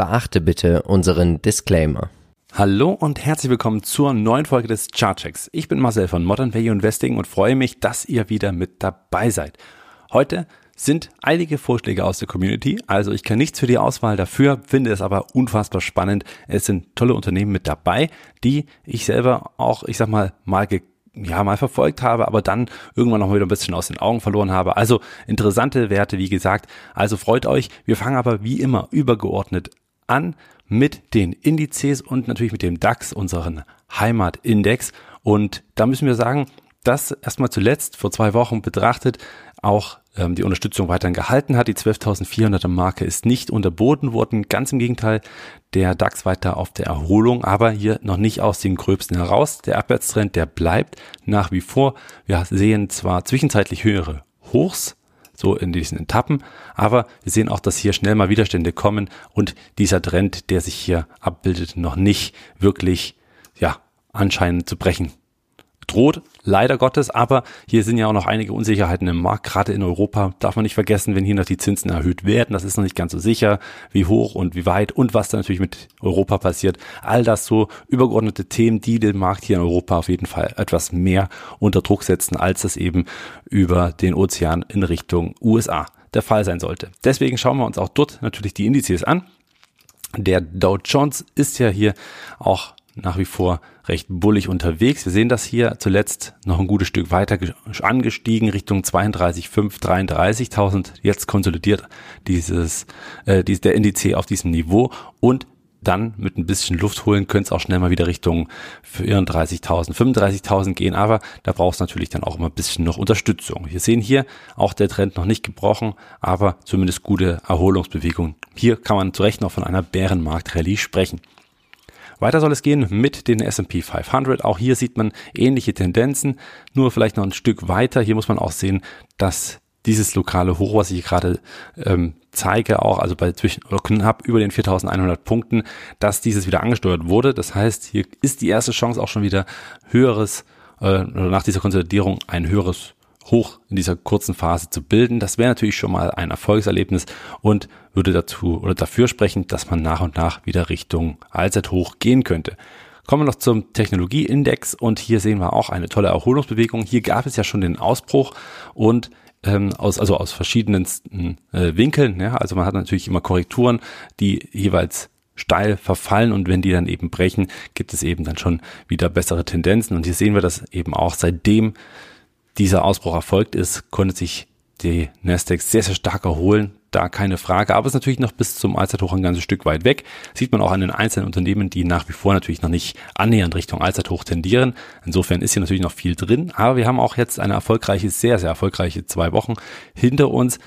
Beachte bitte unseren Disclaimer. Hallo und herzlich willkommen zur neuen Folge des Chartchecks. Ich bin Marcel von Modern Value Investing und freue mich, dass ihr wieder mit dabei seid. Heute sind einige Vorschläge aus der Community, also ich kann nichts für die Auswahl dafür, finde es aber unfassbar spannend. Es sind tolle Unternehmen mit dabei, die ich selber auch, ich sag mal, mal ja, mal verfolgt habe, aber dann irgendwann noch wieder ein bisschen aus den Augen verloren habe. Also interessante Werte, wie gesagt. Also freut euch. Wir fangen aber wie immer übergeordnet an mit den Indizes und natürlich mit dem DAX, unseren Heimatindex. Und da müssen wir sagen, dass erstmal zuletzt vor zwei Wochen betrachtet auch ähm, die Unterstützung weiterhin gehalten hat. Die 12.400er Marke ist nicht unterboten worden. Ganz im Gegenteil, der DAX weiter auf der Erholung, aber hier noch nicht aus den Gröbsten heraus. Der Abwärtstrend, der bleibt nach wie vor. Wir sehen zwar zwischenzeitlich höhere Hochs, so in diesen Etappen. Aber wir sehen auch, dass hier schnell mal Widerstände kommen und dieser Trend, der sich hier abbildet, noch nicht wirklich, ja, anscheinend zu brechen droht, leider Gottes, aber hier sind ja auch noch einige Unsicherheiten im Markt, gerade in Europa, darf man nicht vergessen, wenn hier noch die Zinsen erhöht werden, das ist noch nicht ganz so sicher, wie hoch und wie weit und was da natürlich mit Europa passiert. All das so übergeordnete Themen, die den Markt hier in Europa auf jeden Fall etwas mehr unter Druck setzen, als es eben über den Ozean in Richtung USA der Fall sein sollte. Deswegen schauen wir uns auch dort natürlich die Indizes an. Der Dow Jones ist ja hier auch nach wie vor recht bullig unterwegs. Wir sehen das hier zuletzt noch ein gutes Stück weiter angestiegen Richtung 32,5, 33.000. Jetzt konsolidiert dieses, äh, dies, der Indiz auf diesem Niveau und dann mit ein bisschen Luft holen könnte es auch schnell mal wieder Richtung 34.000, 35.000 gehen, aber da braucht es natürlich dann auch immer ein bisschen noch Unterstützung. Wir sehen hier auch der Trend noch nicht gebrochen, aber zumindest gute Erholungsbewegung. Hier kann man zu Recht noch von einer Bärenmarkt-Rallye sprechen. Weiter soll es gehen mit den S&P 500. Auch hier sieht man ähnliche Tendenzen, nur vielleicht noch ein Stück weiter. Hier muss man auch sehen, dass dieses lokale Hoch, was ich gerade ähm, zeige, auch also bei zwischen oder knapp über den 4100 Punkten, dass dieses wieder angesteuert wurde. Das heißt, hier ist die erste Chance auch schon wieder höheres äh, nach dieser Konsolidierung ein höheres hoch in dieser kurzen Phase zu bilden. Das wäre natürlich schon mal ein Erfolgserlebnis und würde dazu oder dafür sprechen, dass man nach und nach wieder Richtung Allzeithoch gehen könnte. Kommen wir noch zum Technologieindex und hier sehen wir auch eine tolle Erholungsbewegung. Hier gab es ja schon den Ausbruch und ähm, aus, also aus verschiedensten äh, Winkeln. Ja, also man hat natürlich immer Korrekturen, die jeweils steil verfallen und wenn die dann eben brechen, gibt es eben dann schon wieder bessere Tendenzen. Und hier sehen wir das eben auch seitdem dieser Ausbruch erfolgt ist, konnte sich die Nasdaq sehr, sehr stark erholen. Da keine Frage. Aber es ist natürlich noch bis zum Allzeithoch ein ganzes Stück weit weg. Sieht man auch an den einzelnen Unternehmen, die nach wie vor natürlich noch nicht annähernd Richtung Allzeithoch tendieren. Insofern ist hier natürlich noch viel drin. Aber wir haben auch jetzt eine erfolgreiche, sehr, sehr erfolgreiche zwei Wochen hinter uns.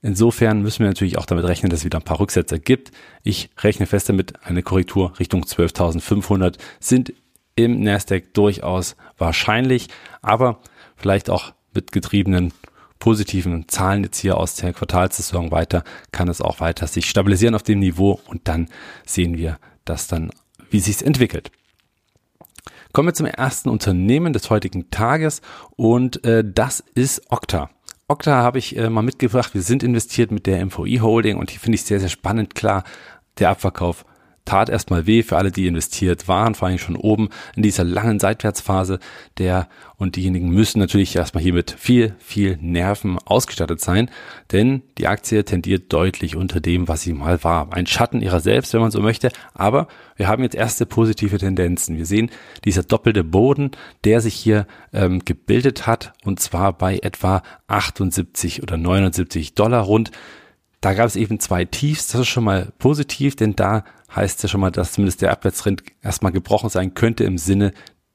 Insofern müssen wir natürlich auch damit rechnen, dass es wieder ein paar Rücksetzer gibt. Ich rechne fest damit, eine Korrektur Richtung 12.500 sind im Nasdaq durchaus wahrscheinlich. Aber vielleicht auch mit getriebenen positiven Zahlen jetzt hier aus der Quartalssaison weiter, kann es auch weiter sich stabilisieren auf dem Niveau und dann sehen wir das dann, wie sich entwickelt. Kommen wir zum ersten Unternehmen des heutigen Tages und äh, das ist Okta. Okta habe ich äh, mal mitgebracht. Wir sind investiert mit der MVI Holding und hier finde ich sehr, sehr spannend. Klar, der Abverkauf tat erstmal weh für alle, die investiert waren, vor allem schon oben in dieser langen Seitwärtsphase. Der und diejenigen müssen natürlich erstmal hier mit viel, viel Nerven ausgestattet sein, denn die Aktie tendiert deutlich unter dem, was sie mal war. Ein Schatten ihrer selbst, wenn man so möchte, aber wir haben jetzt erste positive Tendenzen. Wir sehen dieser doppelte Boden, der sich hier ähm, gebildet hat und zwar bei etwa 78 oder 79 Dollar rund. Da gab es eben zwei Tiefs, das ist schon mal positiv, denn da heißt ja schon mal, dass zumindest der Abwärtstrend erstmal gebrochen sein könnte im Sinne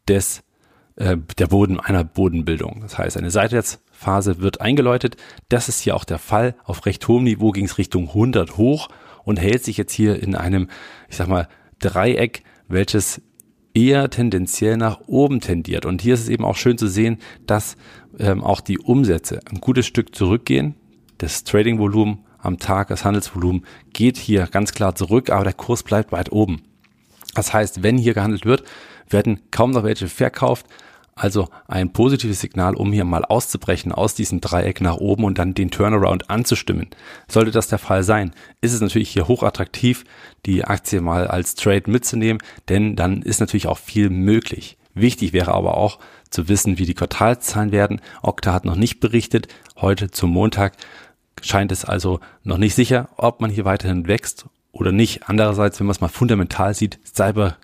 des äh, der Boden einer Bodenbildung. Das heißt, eine Seitwärtsphase wird eingeläutet. Das ist hier auch der Fall. Auf recht hohem Niveau ging es Richtung 100 hoch und hält sich jetzt hier in einem, ich sag mal, Dreieck, welches eher tendenziell nach oben tendiert. Und hier ist es eben auch schön zu sehen, dass ähm, auch die Umsätze ein gutes Stück zurückgehen. Das Trading-Volumen am Tag, das Handelsvolumen geht hier ganz klar zurück, aber der Kurs bleibt weit oben. Das heißt, wenn hier gehandelt wird, werden kaum noch welche verkauft. Also ein positives Signal, um hier mal auszubrechen aus diesem Dreieck nach oben und dann den Turnaround anzustimmen. Sollte das der Fall sein, ist es natürlich hier hochattraktiv, die Aktie mal als Trade mitzunehmen, denn dann ist natürlich auch viel möglich. Wichtig wäre aber auch zu wissen, wie die Quartalszahlen werden. Okta hat noch nicht berichtet. Heute zum Montag scheint es also noch nicht sicher, ob man hier weiterhin wächst oder nicht. Andererseits, wenn man es mal fundamental sieht, Cyber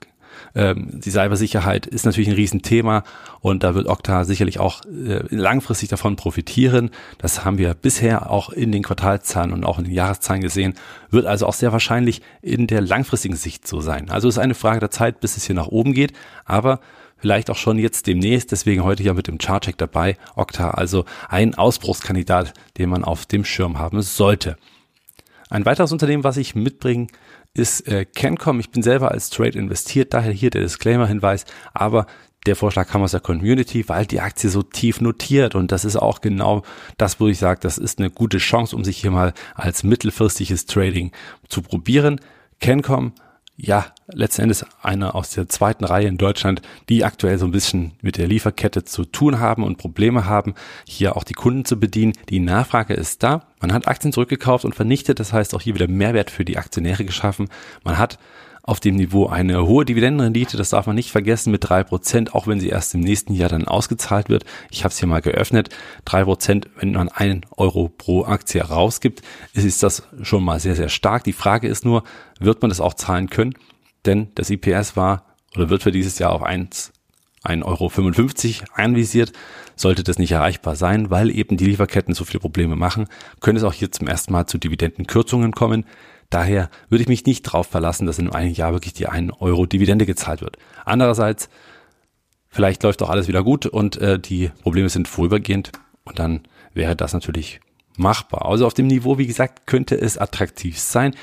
ähm, die Cybersicherheit ist natürlich ein Riesenthema und da wird Okta sicherlich auch äh, langfristig davon profitieren. Das haben wir bisher auch in den Quartalzahlen und auch in den Jahreszahlen gesehen. Wird also auch sehr wahrscheinlich in der langfristigen Sicht so sein. Also es ist eine Frage der Zeit, bis es hier nach oben geht. Aber vielleicht auch schon jetzt demnächst, deswegen heute ja mit dem Chartcheck dabei, Okta, also ein Ausbruchskandidat, den man auf dem Schirm haben sollte. Ein weiteres Unternehmen, was ich mitbringen ist äh, Cancom. Ich bin selber als Trade investiert, daher hier der Disclaimer-Hinweis, aber der Vorschlag kam aus der Community, weil die Aktie so tief notiert und das ist auch genau das, wo ich sage, das ist eine gute Chance, um sich hier mal als mittelfristiges Trading zu probieren. Cancom ja, letzten Endes einer aus der zweiten Reihe in Deutschland, die aktuell so ein bisschen mit der Lieferkette zu tun haben und Probleme haben, hier auch die Kunden zu bedienen. Die Nachfrage ist da. Man hat Aktien zurückgekauft und vernichtet. Das heißt auch hier wieder Mehrwert für die Aktionäre geschaffen. Man hat auf dem Niveau eine hohe Dividendenrendite, das darf man nicht vergessen, mit drei Prozent, auch wenn sie erst im nächsten Jahr dann ausgezahlt wird. Ich habe es hier mal geöffnet. drei Prozent, wenn man einen Euro pro Aktie rausgibt, ist das schon mal sehr, sehr stark. Die Frage ist nur, wird man das auch zahlen können? Denn das IPS war oder wird für dieses Jahr auf 1 1,55 Euro einvisiert. Sollte das nicht erreichbar sein, weil eben die Lieferketten so viele Probleme machen, könnte es auch hier zum ersten Mal zu Dividendenkürzungen kommen. Daher würde ich mich nicht darauf verlassen, dass in einem Jahr wirklich die 1 Euro Dividende gezahlt wird. Andererseits, vielleicht läuft doch alles wieder gut und äh, die Probleme sind vorübergehend und dann wäre das natürlich machbar. Also auf dem Niveau, wie gesagt, könnte es attraktiv sein.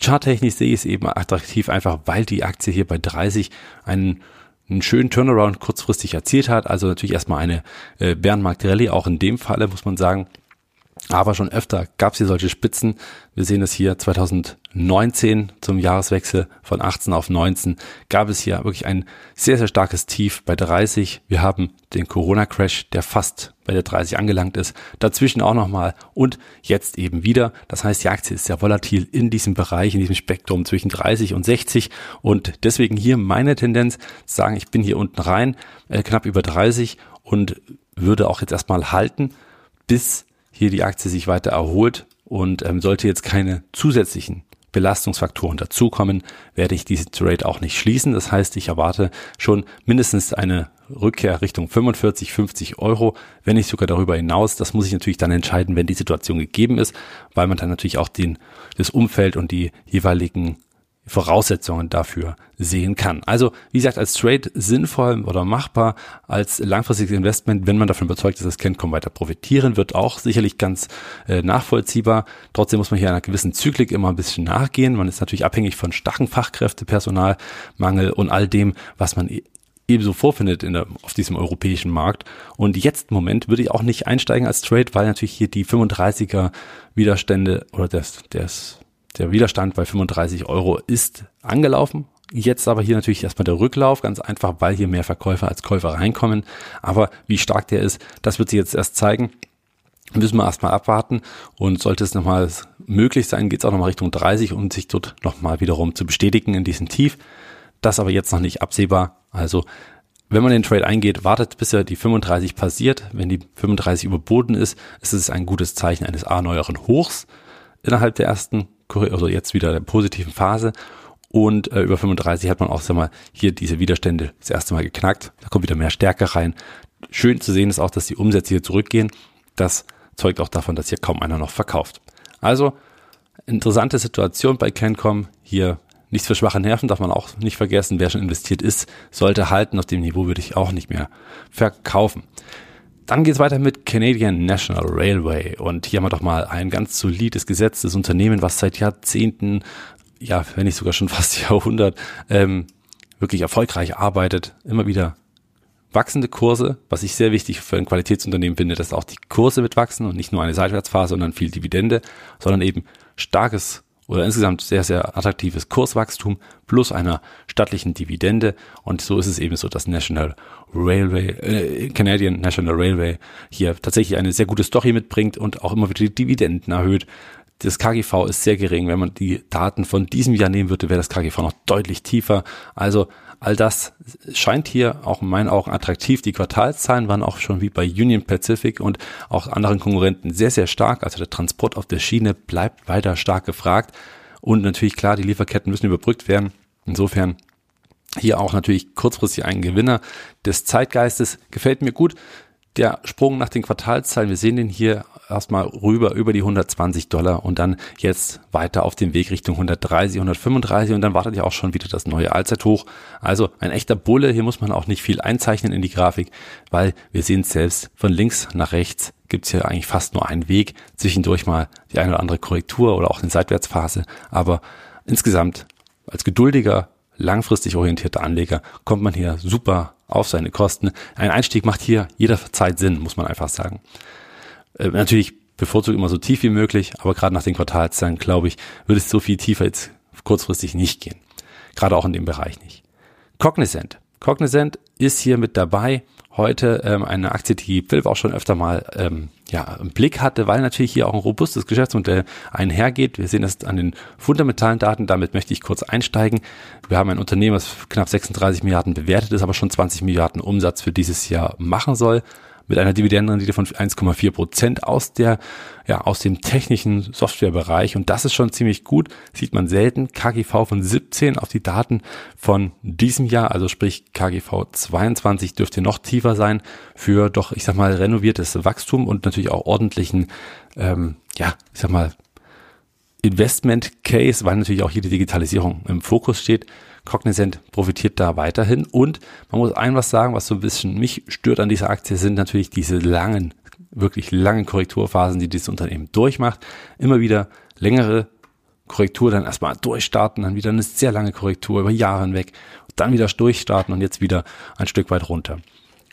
Charttechnisch sehe ich es eben attraktiv, einfach weil die Aktie hier bei 30 einen einen schönen Turnaround kurzfristig erzielt hat. Also natürlich erstmal eine äh, Bärenmarkt-Rallye, auch in dem Falle muss man sagen. Aber schon öfter gab es hier solche Spitzen. Wir sehen es hier 2019 zum Jahreswechsel von 18 auf 19 gab es hier wirklich ein sehr, sehr starkes Tief bei 30. Wir haben den Corona-Crash, der fast bei der 30 angelangt ist. Dazwischen auch nochmal und jetzt eben wieder. Das heißt, die Aktie ist sehr volatil in diesem Bereich, in diesem Spektrum zwischen 30 und 60. Und deswegen hier meine Tendenz sagen, ich bin hier unten rein, äh, knapp über 30 und würde auch jetzt erstmal halten, bis hier die Aktie sich weiter erholt und ähm, sollte jetzt keine zusätzlichen Belastungsfaktoren dazukommen, werde ich diese Trade auch nicht schließen. Das heißt, ich erwarte schon mindestens eine Rückkehr Richtung 45, 50 Euro, wenn nicht sogar darüber hinaus. Das muss ich natürlich dann entscheiden, wenn die Situation gegeben ist, weil man dann natürlich auch den, das Umfeld und die jeweiligen Voraussetzungen dafür sehen kann. Also, wie gesagt, als Trade sinnvoll oder machbar, als langfristiges Investment, wenn man davon überzeugt ist, dass Kencom weiter profitieren wird, auch sicherlich ganz äh, nachvollziehbar. Trotzdem muss man hier einer gewissen Zyklik immer ein bisschen nachgehen. Man ist natürlich abhängig von starken Fachkräfte, Personalmangel und all dem, was man e-, ebenso vorfindet in der, auf diesem europäischen Markt. Und jetzt im Moment würde ich auch nicht einsteigen als Trade, weil natürlich hier die 35er Widerstände oder das, das der Widerstand bei 35 Euro ist angelaufen. Jetzt aber hier natürlich erstmal der Rücklauf, ganz einfach, weil hier mehr Verkäufer als Käufer reinkommen. Aber wie stark der ist, das wird sich jetzt erst zeigen. Müssen wir erstmal abwarten und sollte es nochmal möglich sein, geht es auch nochmal Richtung 30, um sich dort nochmal wiederum zu bestätigen in diesem Tief. Das aber jetzt noch nicht absehbar. Also wenn man den Trade eingeht, wartet bis er die 35 passiert. Wenn die 35 überboten ist, ist es ein gutes Zeichen eines A-neueren Hochs innerhalb der ersten also jetzt wieder der positiven Phase. Und äh, über 35 hat man auch sag mal, hier diese Widerstände das erste Mal geknackt. Da kommt wieder mehr Stärke rein. Schön zu sehen ist auch, dass die Umsätze hier zurückgehen. Das zeugt auch davon, dass hier kaum einer noch verkauft. Also interessante Situation bei Cancom. Hier nichts für schwache Nerven darf man auch nicht vergessen. Wer schon investiert ist, sollte halten. Auf dem Niveau würde ich auch nicht mehr verkaufen. Dann geht's weiter mit Canadian National Railway. Und hier haben wir doch mal ein ganz solides gesetztes Unternehmen, was seit Jahrzehnten, ja, wenn nicht sogar schon fast Jahrhundert, ähm, wirklich erfolgreich arbeitet. Immer wieder wachsende Kurse, was ich sehr wichtig für ein Qualitätsunternehmen finde, dass auch die Kurse mitwachsen und nicht nur eine Seitwärtsphase, sondern viel Dividende, sondern eben starkes oder insgesamt sehr, sehr attraktives Kurswachstum plus einer stattlichen Dividende. Und so ist es eben so, dass National Railway, äh, Canadian National Railway hier tatsächlich eine sehr gute Story mitbringt und auch immer wieder die Dividenden erhöht. Das KGV ist sehr gering. Wenn man die Daten von diesem Jahr nehmen würde, wäre das KGV noch deutlich tiefer. Also all das scheint hier auch in meinen Augen attraktiv. Die Quartalszahlen waren auch schon wie bei Union Pacific und auch anderen Konkurrenten sehr, sehr stark. Also der Transport auf der Schiene bleibt weiter stark gefragt. Und natürlich klar, die Lieferketten müssen überbrückt werden. Insofern hier auch natürlich kurzfristig ein Gewinner des Zeitgeistes. Gefällt mir gut. Der Sprung nach den Quartalszahlen, wir sehen den hier erstmal rüber über die 120 Dollar und dann jetzt weiter auf dem Weg Richtung 130, 135 und dann wartet ja auch schon wieder das neue Allzeithoch. Also ein echter Bulle, hier muss man auch nicht viel einzeichnen in die Grafik, weil wir sehen es selbst von links nach rechts gibt's hier eigentlich fast nur einen Weg, zwischendurch mal die eine oder andere Korrektur oder auch eine Seitwärtsphase, aber insgesamt als geduldiger, langfristig orientierter Anleger kommt man hier super auf seine Kosten. Ein Einstieg macht hier jederzeit Sinn, muss man einfach sagen. Äh, natürlich bevorzugt immer so tief wie möglich, aber gerade nach den Quartalszahlen, glaube ich, würde es so viel tiefer jetzt kurzfristig nicht gehen. Gerade auch in dem Bereich nicht. Cognizant. Cognizant ist hier mit dabei. Heute ähm, eine Aktie, die Philipp auch schon öfter mal ähm, ja, im Blick hatte, weil natürlich hier auch ein robustes Geschäftsmodell einhergeht. Wir sehen das an den fundamentalen Daten. Damit möchte ich kurz einsteigen. Wir haben ein Unternehmen, das knapp 36 Milliarden bewertet ist, aber schon 20 Milliarden Umsatz für dieses Jahr machen soll mit einer Dividendenrendite von 1,4 Prozent aus der, ja, aus dem technischen Softwarebereich. Und das ist schon ziemlich gut. Sieht man selten. KGV von 17 auf die Daten von diesem Jahr, also sprich KGV 22 dürfte noch tiefer sein für doch, ich sag mal, renoviertes Wachstum und natürlich auch ordentlichen, ähm, ja, ich sag mal, Investment Case, weil natürlich auch hier die Digitalisierung im Fokus steht. Cognizant profitiert da weiterhin. Und man muss ein was sagen, was so ein bisschen mich stört an dieser Aktie, sind natürlich diese langen, wirklich langen Korrekturphasen, die dieses Unternehmen durchmacht. Immer wieder längere Korrektur, dann erstmal durchstarten, dann wieder eine sehr lange Korrektur über Jahre hinweg, dann wieder durchstarten und jetzt wieder ein Stück weit runter.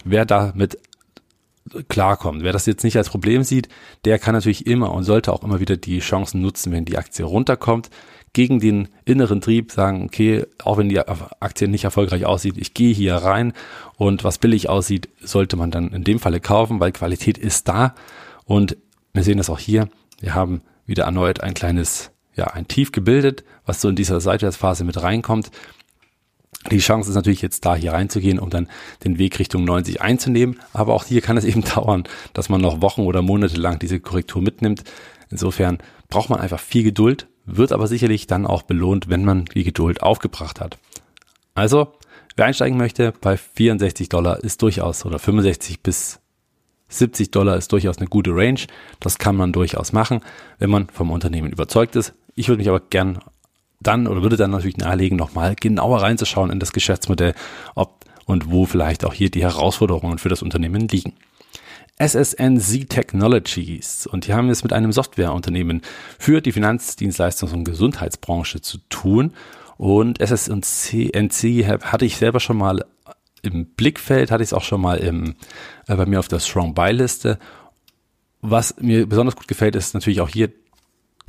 Wer damit klarkommt. Wer das jetzt nicht als Problem sieht, der kann natürlich immer und sollte auch immer wieder die Chancen nutzen, wenn die Aktie runterkommt gegen den inneren Trieb sagen, okay, auch wenn die Aktie nicht erfolgreich aussieht, ich gehe hier rein und was billig aussieht, sollte man dann in dem Falle kaufen, weil Qualität ist da und wir sehen das auch hier. Wir haben wieder erneut ein kleines, ja, ein Tief gebildet, was so in dieser Seitwärtsphase mit reinkommt. Die Chance ist natürlich jetzt da hier reinzugehen, um dann den Weg Richtung 90 einzunehmen. Aber auch hier kann es eben dauern, dass man noch Wochen oder Monate lang diese Korrektur mitnimmt. Insofern braucht man einfach viel Geduld wird aber sicherlich dann auch belohnt, wenn man die Geduld aufgebracht hat. Also, wer einsteigen möchte, bei 64 Dollar ist durchaus oder 65 bis 70 Dollar ist durchaus eine gute Range. Das kann man durchaus machen, wenn man vom Unternehmen überzeugt ist. Ich würde mich aber gern dann oder würde dann natürlich nahelegen, nochmal genauer reinzuschauen in das Geschäftsmodell, ob und wo vielleicht auch hier die Herausforderungen für das Unternehmen liegen. SSNZ Technologies und die haben es mit einem Softwareunternehmen für die Finanzdienstleistungs- und Gesundheitsbranche zu tun. Und SSNC hatte ich selber schon mal im Blickfeld, hatte ich es auch schon mal im, äh, bei mir auf der Strong Buy Liste. Was mir besonders gut gefällt, ist natürlich auch hier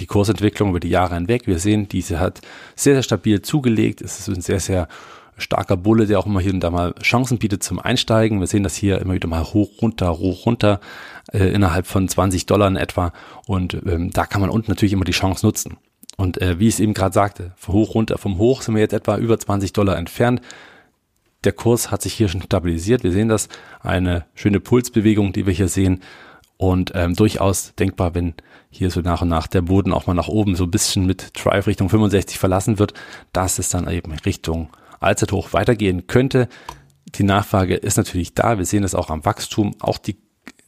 die Kursentwicklung über die Jahre hinweg. Wir sehen, diese hat sehr, sehr stabil zugelegt. Es ist ein sehr, sehr starker Bulle, der auch immer hier und da mal Chancen bietet zum Einsteigen. Wir sehen das hier immer wieder mal hoch, runter, hoch, runter, äh, innerhalb von 20 Dollar in etwa. Und ähm, da kann man unten natürlich immer die Chance nutzen. Und äh, wie ich es eben gerade sagte, von hoch, runter, vom Hoch sind wir jetzt etwa über 20 Dollar entfernt. Der Kurs hat sich hier schon stabilisiert. Wir sehen das, eine schöne Pulsbewegung, die wir hier sehen. Und ähm, durchaus denkbar, wenn hier so nach und nach der Boden auch mal nach oben so ein bisschen mit Drive Richtung 65 verlassen wird, dass es dann eben Richtung Allzeithoch weitergehen könnte. Die Nachfrage ist natürlich da. Wir sehen es auch am Wachstum. Auch die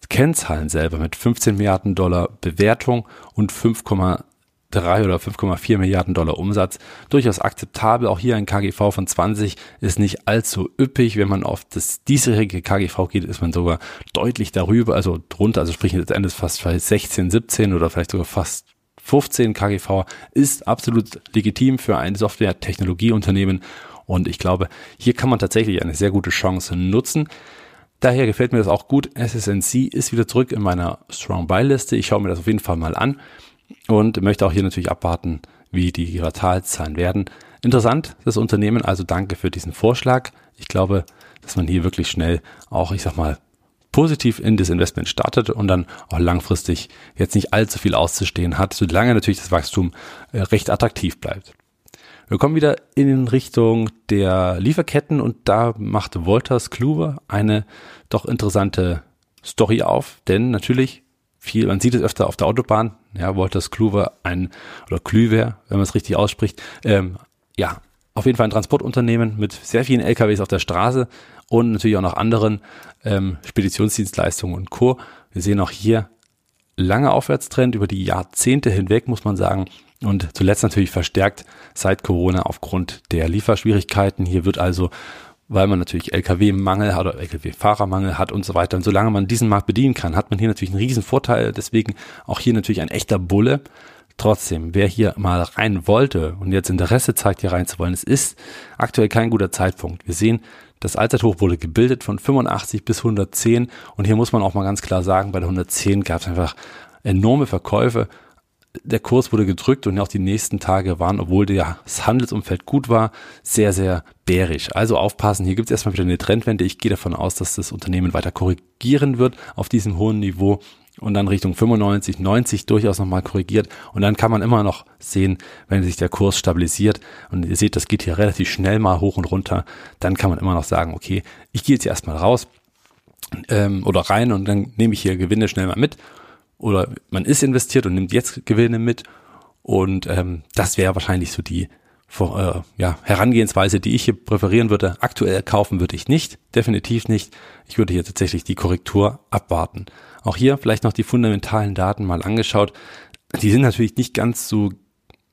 Kennzahlen selber mit 15 Milliarden Dollar Bewertung und 5,3 oder 5,4 Milliarden Dollar Umsatz durchaus akzeptabel. Auch hier ein KGV von 20 ist nicht allzu üppig. Wenn man auf das diesjährige KGV geht, ist man sogar deutlich darüber, also drunter, also sprich letztendlich fast 16, 17 oder vielleicht sogar fast 15 KGV ist absolut legitim für ein Software-Technologieunternehmen und ich glaube, hier kann man tatsächlich eine sehr gute Chance nutzen. Daher gefällt mir das auch gut. SSNC ist wieder zurück in meiner Strong Buy Liste. Ich schaue mir das auf jeden Fall mal an und möchte auch hier natürlich abwarten, wie die Quartalszahlen werden. Interessant, das Unternehmen, also danke für diesen Vorschlag. Ich glaube, dass man hier wirklich schnell auch, ich sag mal, positiv in das Investment startet und dann auch langfristig jetzt nicht allzu viel auszustehen hat, solange natürlich das Wachstum äh, recht attraktiv bleibt. Wir kommen wieder in Richtung der Lieferketten und da macht Wolters Kluwer eine doch interessante Story auf, denn natürlich viel, man sieht es öfter auf der Autobahn, ja, Wolters Kluwer ein, oder Klüver, wenn man es richtig ausspricht, ähm, ja, auf jeden Fall ein Transportunternehmen mit sehr vielen LKWs auf der Straße und natürlich auch noch anderen ähm, Speditionsdienstleistungen und Co. Wir sehen auch hier lange Aufwärtstrend über die Jahrzehnte hinweg, muss man sagen. Und zuletzt natürlich verstärkt seit Corona aufgrund der Lieferschwierigkeiten. Hier wird also, weil man natürlich Lkw-Mangel hat oder Lkw-Fahrermangel hat und so weiter. Und solange man diesen Markt bedienen kann, hat man hier natürlich einen riesen Vorteil. Deswegen auch hier natürlich ein echter Bulle. Trotzdem, wer hier mal rein wollte und jetzt Interesse zeigt, hier reinzuwollen, es ist aktuell kein guter Zeitpunkt. Wir sehen, das Allzeithoch wurde gebildet von 85 bis 110 und hier muss man auch mal ganz klar sagen, bei der 110 gab es einfach enorme Verkäufe. Der Kurs wurde gedrückt und auch die nächsten Tage waren, obwohl das Handelsumfeld gut war, sehr, sehr bärisch. Also aufpassen, hier gibt es erstmal wieder eine Trendwende. Ich gehe davon aus, dass das Unternehmen weiter korrigieren wird auf diesem hohen Niveau und dann Richtung 95, 90 durchaus nochmal korrigiert. Und dann kann man immer noch sehen, wenn sich der Kurs stabilisiert und ihr seht, das geht hier relativ schnell mal hoch und runter, dann kann man immer noch sagen, okay, ich gehe jetzt erstmal raus ähm, oder rein und dann nehme ich hier Gewinne schnell mal mit. Oder man ist investiert und nimmt jetzt Gewinne mit. Und ähm, das wäre wahrscheinlich so die vor, äh, ja, Herangehensweise, die ich hier präferieren würde. Aktuell kaufen würde ich nicht, definitiv nicht. Ich würde hier tatsächlich die Korrektur abwarten. Auch hier vielleicht noch die fundamentalen Daten mal angeschaut. Die sind natürlich nicht ganz so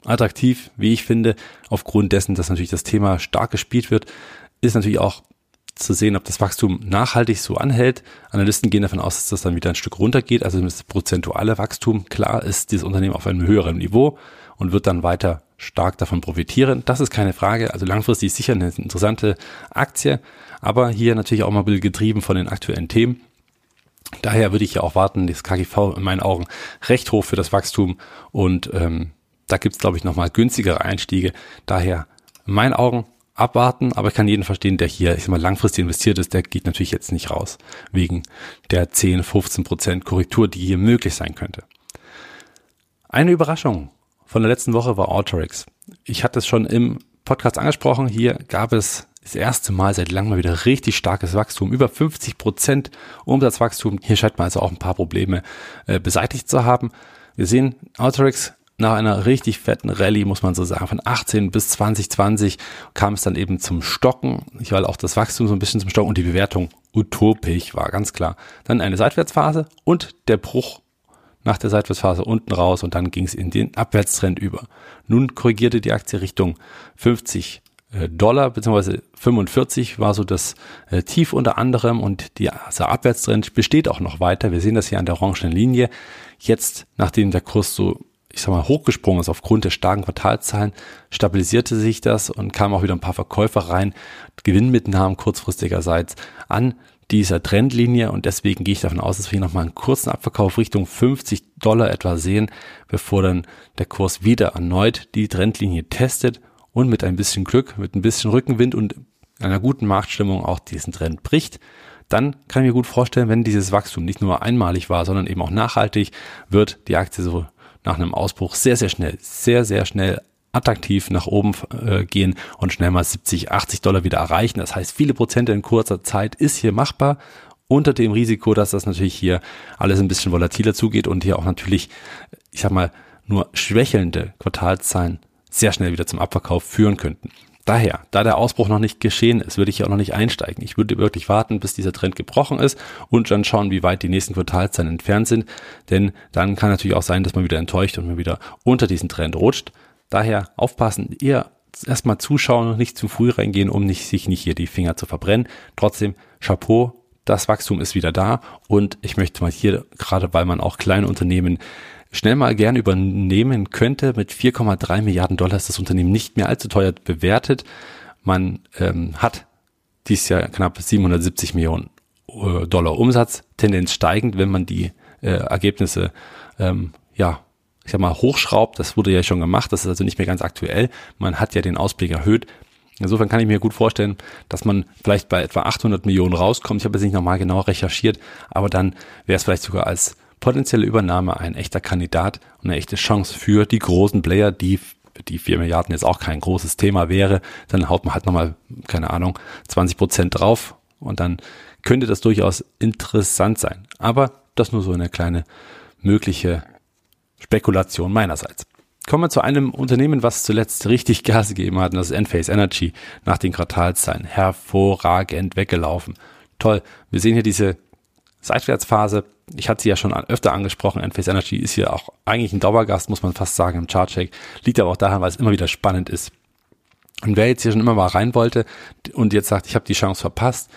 attraktiv, wie ich finde, aufgrund dessen, dass natürlich das Thema stark gespielt wird, ist natürlich auch zu sehen, ob das Wachstum nachhaltig so anhält. Analysten gehen davon aus, dass das dann wieder ein Stück runtergeht, also das prozentuale Wachstum. Klar ist dieses Unternehmen auf einem höheren Niveau und wird dann weiter stark davon profitieren. Das ist keine Frage. Also langfristig sicher eine interessante Aktie, aber hier natürlich auch mal ein bisschen getrieben von den aktuellen Themen. Daher würde ich ja auch warten, das KGV in meinen Augen recht hoch für das Wachstum und ähm, da gibt's glaube ich, nochmal günstigere Einstiege. Daher in meinen Augen abwarten, aber ich kann jeden verstehen, der hier, ich sag mal, langfristig investiert ist, der geht natürlich jetzt nicht raus, wegen der 10, 15 Prozent Korrektur, die hier möglich sein könnte. Eine Überraschung von der letzten Woche war Autorix. Ich hatte es schon im Podcast angesprochen, hier gab es das erste Mal seit langem mal wieder richtig starkes Wachstum, über 50 Prozent Umsatzwachstum. Hier scheint man also auch ein paar Probleme äh, beseitigt zu haben. Wir sehen Autorix nach einer richtig fetten Rallye, muss man so sagen, von 18 bis 2020 kam es dann eben zum Stocken. Ich war auch das Wachstum so ein bisschen zum Stocken und die Bewertung utopisch war ganz klar. Dann eine Seitwärtsphase und der Bruch nach der Seitwärtsphase unten raus und dann ging es in den Abwärtstrend über. Nun korrigierte die Aktie Richtung 50 äh, Dollar beziehungsweise 45 war so das äh, Tief unter anderem und die, also Abwärtstrend besteht auch noch weiter. Wir sehen das hier an der orangen Linie. Jetzt, nachdem der Kurs so, ich sag mal, hochgesprungen ist aufgrund der starken Quartalzahlen, stabilisierte sich das und kam auch wieder ein paar Verkäufer rein, Gewinnmitnahmen kurzfristigerseits an dieser Trendlinie und deswegen gehe ich davon aus, dass wir hier nochmal einen kurzen Abverkauf Richtung 50 Dollar etwa sehen, bevor dann der Kurs wieder erneut die Trendlinie testet und mit ein bisschen Glück, mit ein bisschen Rückenwind und einer guten Marktstimmung auch diesen Trend bricht, dann kann ich mir gut vorstellen, wenn dieses Wachstum nicht nur einmalig war, sondern eben auch nachhaltig, wird die Aktie so nach einem Ausbruch sehr, sehr schnell, sehr, sehr schnell attraktiv nach oben äh, gehen und schnell mal 70, 80 Dollar wieder erreichen. Das heißt, viele Prozente in kurzer Zeit ist hier machbar unter dem Risiko, dass das natürlich hier alles ein bisschen volatiler zugeht und hier auch natürlich, ich sag mal, nur schwächelnde Quartalszahlen sehr schnell wieder zum Abverkauf führen könnten. Daher, da der Ausbruch noch nicht geschehen ist, würde ich hier auch noch nicht einsteigen. Ich würde wirklich warten, bis dieser Trend gebrochen ist und dann schauen, wie weit die nächsten Quartalszahlen entfernt sind. Denn dann kann natürlich auch sein, dass man wieder enttäuscht und man wieder unter diesen Trend rutscht. Daher aufpassen, eher erstmal zuschauen und nicht zu früh reingehen, um nicht, sich nicht hier die Finger zu verbrennen. Trotzdem, Chapeau, das Wachstum ist wieder da und ich möchte mal hier, gerade weil man auch kleine Unternehmen schnell mal gern übernehmen könnte. Mit 4,3 Milliarden Dollar ist das Unternehmen nicht mehr allzu teuer bewertet. Man ähm, hat dieses Jahr knapp 770 Millionen äh, Dollar Umsatz, Tendenz steigend, wenn man die äh, Ergebnisse ähm, ja ich sag mal, hochschraubt. Das wurde ja schon gemacht. Das ist also nicht mehr ganz aktuell. Man hat ja den Ausblick erhöht. Insofern kann ich mir gut vorstellen, dass man vielleicht bei etwa 800 Millionen rauskommt. Ich habe jetzt nicht nochmal genau recherchiert, aber dann wäre es vielleicht sogar als potenzielle Übernahme ein echter Kandidat und eine echte Chance für die großen Player, die die 4 Milliarden jetzt auch kein großes Thema wäre, dann haut man halt nochmal, keine Ahnung, 20 Prozent drauf und dann könnte das durchaus interessant sein. Aber das nur so eine kleine mögliche Spekulation meinerseits. Kommen wir zu einem Unternehmen, was zuletzt richtig Gas gegeben hat, und das ist Enphase Energy nach den Quartalszahlen. Hervorragend weggelaufen. Toll. Wir sehen hier diese Seitwärtsphase. Ich hatte sie ja schon öfter angesprochen. Enphase Energy ist hier auch eigentlich ein Dauergast, muss man fast sagen, im Chartcheck. Liegt aber auch daran, weil es immer wieder spannend ist. Und wer jetzt hier schon immer mal rein wollte und jetzt sagt, ich habe die Chance verpasst,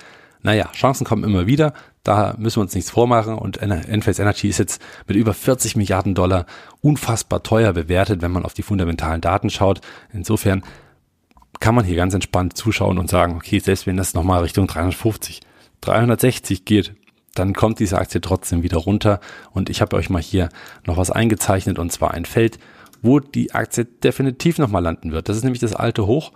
naja, Chancen kommen immer wieder. Da müssen wir uns nichts vormachen. Und Enphase Energy ist jetzt mit über 40 Milliarden Dollar unfassbar teuer bewertet, wenn man auf die fundamentalen Daten schaut. Insofern kann man hier ganz entspannt zuschauen und sagen, okay, selbst wenn das nochmal Richtung 350, 360 geht, dann kommt diese Aktie trotzdem wieder runter. Und ich habe euch mal hier noch was eingezeichnet und zwar ein Feld, wo die Aktie definitiv nochmal landen wird. Das ist nämlich das alte Hoch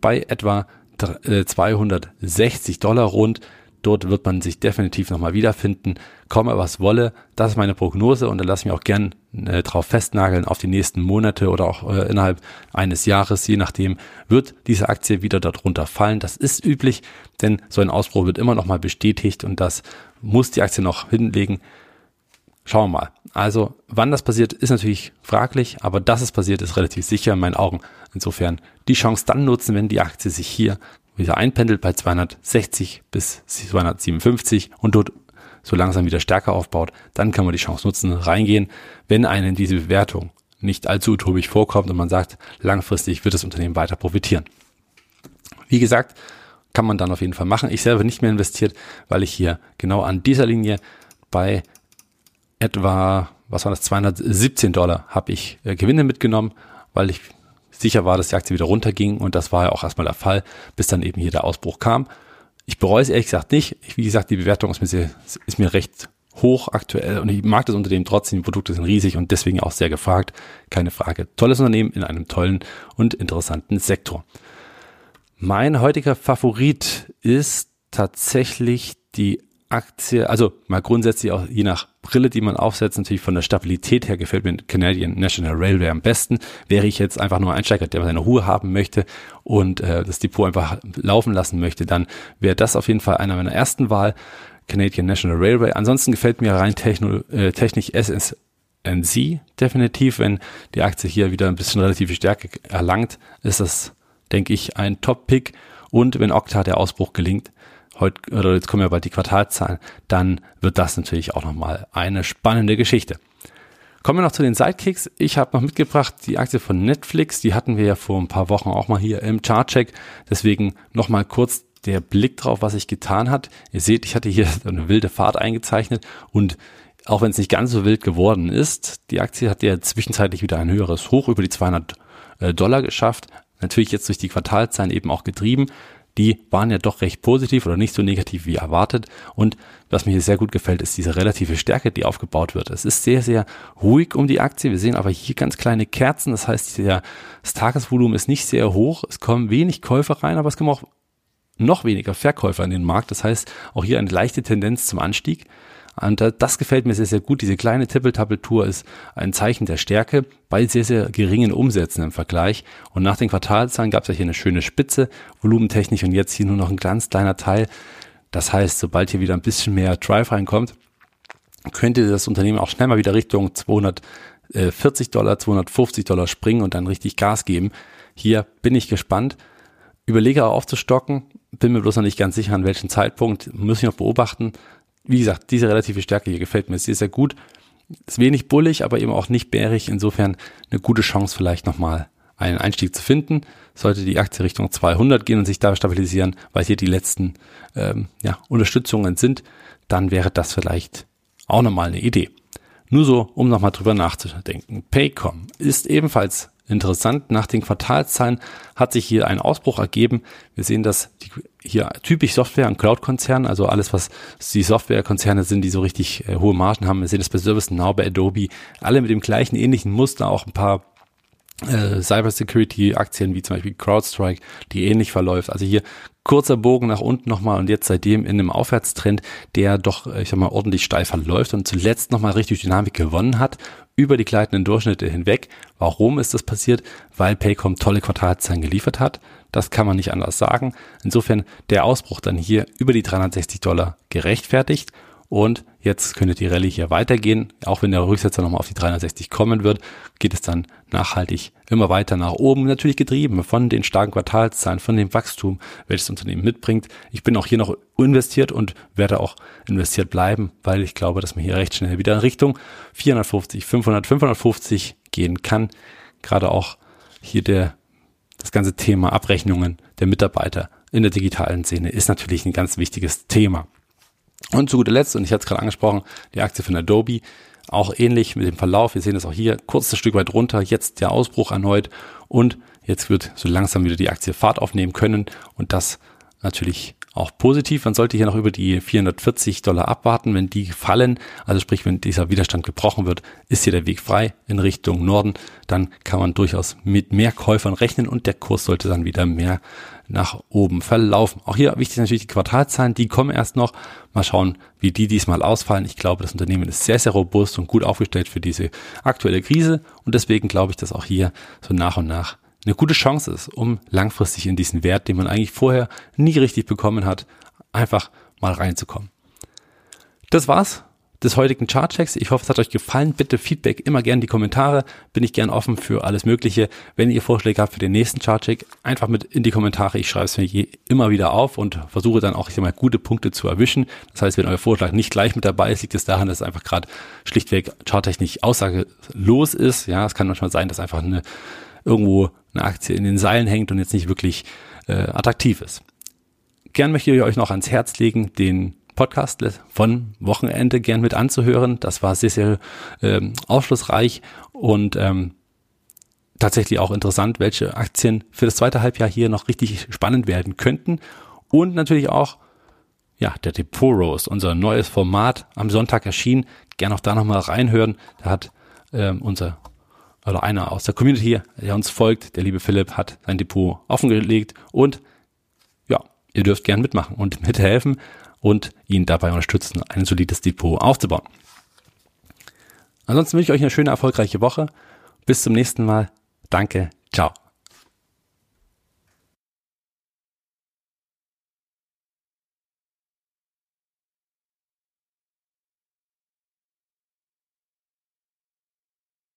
bei etwa 260 äh, Dollar rund. Dort wird man sich definitiv nochmal wiederfinden. Komme was wolle, das ist meine Prognose und da lasse ich mich auch gern äh, drauf festnageln auf die nächsten Monate oder auch äh, innerhalb eines Jahres, je nachdem, wird diese Aktie wieder darunter fallen. Das ist üblich, denn so ein Ausbruch wird immer nochmal bestätigt und das muss die Aktie noch hinlegen. Schauen wir mal. Also, wann das passiert, ist natürlich fraglich, aber dass es passiert, ist relativ sicher in meinen Augen. Insofern die Chance dann nutzen, wenn die Aktie sich hier wieder einpendelt bei 260 bis 257 und dort so langsam wieder stärker aufbaut, dann kann man die Chance nutzen, reingehen, wenn einen diese Bewertung nicht allzu utopisch vorkommt und man sagt, langfristig wird das Unternehmen weiter profitieren. Wie gesagt, kann man dann auf jeden Fall machen. Ich selber nicht mehr investiert, weil ich hier genau an dieser Linie bei etwa, was war das, 217 Dollar habe ich äh, Gewinne mitgenommen, weil ich sicher war, dass die Aktie wieder runterging und das war ja auch erstmal der Fall, bis dann eben hier der Ausbruch kam. Ich bereue es ehrlich gesagt nicht. Wie gesagt, die Bewertung ist mir, sehr, ist mir recht hoch aktuell und ich mag das Unternehmen trotzdem. Die Produkte sind riesig und deswegen auch sehr gefragt. Keine Frage. Tolles Unternehmen in einem tollen und interessanten Sektor. Mein heutiger Favorit ist tatsächlich die Aktie, also mal grundsätzlich auch je nach Brille, die man aufsetzt, natürlich von der Stabilität her gefällt mir Canadian National Railway am besten. Wäre ich jetzt einfach nur ein Einsteiger, der seine Ruhe haben möchte und äh, das Depot einfach laufen lassen möchte, dann wäre das auf jeden Fall einer meiner ersten Wahl. Canadian National Railway. Ansonsten gefällt mir rein techno, äh, technisch SSNC definitiv. Wenn die Aktie hier wieder ein bisschen relative Stärke erlangt, ist das, denke ich, ein Top-Pick. Und wenn Okta der Ausbruch gelingt, heute, oder jetzt kommen ja bald die Quartalzahlen, dann wird das natürlich auch nochmal eine spannende Geschichte. Kommen wir noch zu den Sidekicks. Ich habe noch mitgebracht die Aktie von Netflix. Die hatten wir ja vor ein paar Wochen auch mal hier im Chartcheck. Deswegen nochmal kurz der Blick drauf, was sich getan hat. Ihr seht, ich hatte hier eine wilde Fahrt eingezeichnet und auch wenn es nicht ganz so wild geworden ist, die Aktie hat ja zwischenzeitlich wieder ein höheres Hoch über die 200 äh, Dollar geschafft. Natürlich jetzt durch die Quartalzahlen eben auch getrieben die waren ja doch recht positiv oder nicht so negativ wie erwartet. Und was mir hier sehr gut gefällt, ist diese relative Stärke, die aufgebaut wird. Es ist sehr, sehr ruhig um die Aktie. Wir sehen aber hier ganz kleine Kerzen. Das heißt, der, das Tagesvolumen ist nicht sehr hoch. Es kommen wenig Käufer rein, aber es kommen auch noch weniger Verkäufer in den Markt. Das heißt, auch hier eine leichte Tendenz zum Anstieg. Und das gefällt mir sehr, sehr gut. Diese kleine Tippeltappeltour ist ein Zeichen der Stärke bei sehr, sehr geringen Umsätzen im Vergleich. Und nach den Quartalzahlen gab es ja hier eine schöne Spitze, volumentechnisch und jetzt hier nur noch ein ganz kleiner Teil. Das heißt, sobald hier wieder ein bisschen mehr Drive reinkommt, könnte das Unternehmen auch schnell mal wieder Richtung 240 Dollar, 250 Dollar springen und dann richtig Gas geben. Hier bin ich gespannt. Überlege auch aufzustocken, bin mir bloß noch nicht ganz sicher, an welchem Zeitpunkt, muss ich noch beobachten wie gesagt, diese relative Stärke hier gefällt mir sehr, sehr gut. Ist wenig bullig, aber eben auch nicht bärig. Insofern eine gute Chance vielleicht nochmal einen Einstieg zu finden. Sollte die Aktie Richtung 200 gehen und sich da stabilisieren, weil hier die letzten ähm, ja, Unterstützungen sind, dann wäre das vielleicht auch nochmal eine Idee. Nur so, um nochmal drüber nachzudenken. Paycom ist ebenfalls interessant. Nach den Quartalszahlen hat sich hier ein Ausbruch ergeben. Wir sehen, dass die, hier typisch Software- und Cloud-Konzern, also alles, was die Softwarekonzerne sind, die so richtig äh, hohe Margen haben. Wir sehen das bei ServiceNow, bei Adobe, alle mit dem gleichen ähnlichen Muster, auch ein paar äh, Cybersecurity-Aktien wie zum Beispiel CrowdStrike, die ähnlich verläuft. Also hier kurzer Bogen nach unten nochmal und jetzt seitdem in einem Aufwärtstrend, der doch, äh, ich sag mal, ordentlich steil verläuft und zuletzt nochmal richtig Dynamik gewonnen hat über die gleitenden Durchschnitte hinweg. Warum ist das passiert? Weil Paycom tolle Quartalzahlen geliefert hat. Das kann man nicht anders sagen. Insofern der Ausbruch dann hier über die 360 Dollar gerechtfertigt und jetzt könnte die Rallye hier weitergehen. Auch wenn der Rücksetzer nochmal auf die 360 kommen wird, geht es dann nachhaltig immer weiter nach oben. Natürlich getrieben von den starken Quartalszahlen, von dem Wachstum, welches das Unternehmen mitbringt. Ich bin auch hier noch investiert und werde auch investiert bleiben, weil ich glaube, dass man hier recht schnell wieder in Richtung 450, 500, 550 gehen kann. Gerade auch hier der, das ganze Thema Abrechnungen der Mitarbeiter in der digitalen Szene ist natürlich ein ganz wichtiges Thema. Und zu guter Letzt, und ich hatte es gerade angesprochen, die Aktie von Adobe, auch ähnlich mit dem Verlauf. Wir sehen das auch hier, kurzes Stück weit runter, jetzt der Ausbruch erneut und jetzt wird so langsam wieder die Aktie Fahrt aufnehmen können und das natürlich auch positiv. Man sollte hier noch über die 440 Dollar abwarten. Wenn die fallen, also sprich, wenn dieser Widerstand gebrochen wird, ist hier der Weg frei in Richtung Norden. Dann kann man durchaus mit mehr Käufern rechnen und der Kurs sollte dann wieder mehr nach oben verlaufen. Auch hier wichtig natürlich die Quartalzahlen, die kommen erst noch. Mal schauen, wie die diesmal ausfallen. Ich glaube, das Unternehmen ist sehr, sehr robust und gut aufgestellt für diese aktuelle Krise und deswegen glaube ich, dass auch hier so nach und nach eine gute Chance ist, um langfristig in diesen Wert, den man eigentlich vorher nie richtig bekommen hat, einfach mal reinzukommen. Das war's des heutigen Chartchecks. Ich hoffe, es hat euch gefallen. Bitte Feedback immer gerne in die Kommentare. Bin ich gern offen für alles Mögliche. Wenn ihr Vorschläge habt für den nächsten Chartcheck, einfach mit in die Kommentare. Ich schreibe es mir immer wieder auf und versuche dann auch ich sag mal, gute Punkte zu erwischen. Das heißt, wenn euer Vorschlag nicht gleich mit dabei ist, liegt es daran, dass es einfach gerade schlichtweg charttechnisch aussagelos ist. Ja, es kann manchmal sein, dass einfach eine irgendwo eine Aktie in den Seilen hängt und jetzt nicht wirklich äh, attraktiv ist. Gern möchte ich euch noch ans Herz legen, den Podcast von Wochenende gern mit anzuhören. Das war sehr, sehr ähm, aufschlussreich und ähm, tatsächlich auch interessant, welche Aktien für das zweite Halbjahr hier noch richtig spannend werden könnten. Und natürlich auch, ja, der Depot Rose, unser neues Format am Sonntag erschienen. Gern auch da nochmal reinhören. Da hat ähm, unser oder einer aus der Community, der uns folgt, der liebe Philipp, hat sein Depot offengelegt und ja, ihr dürft gern mitmachen und mithelfen und ihn dabei unterstützen, ein solides Depot aufzubauen. Ansonsten wünsche ich euch eine schöne, erfolgreiche Woche. Bis zum nächsten Mal. Danke. Ciao.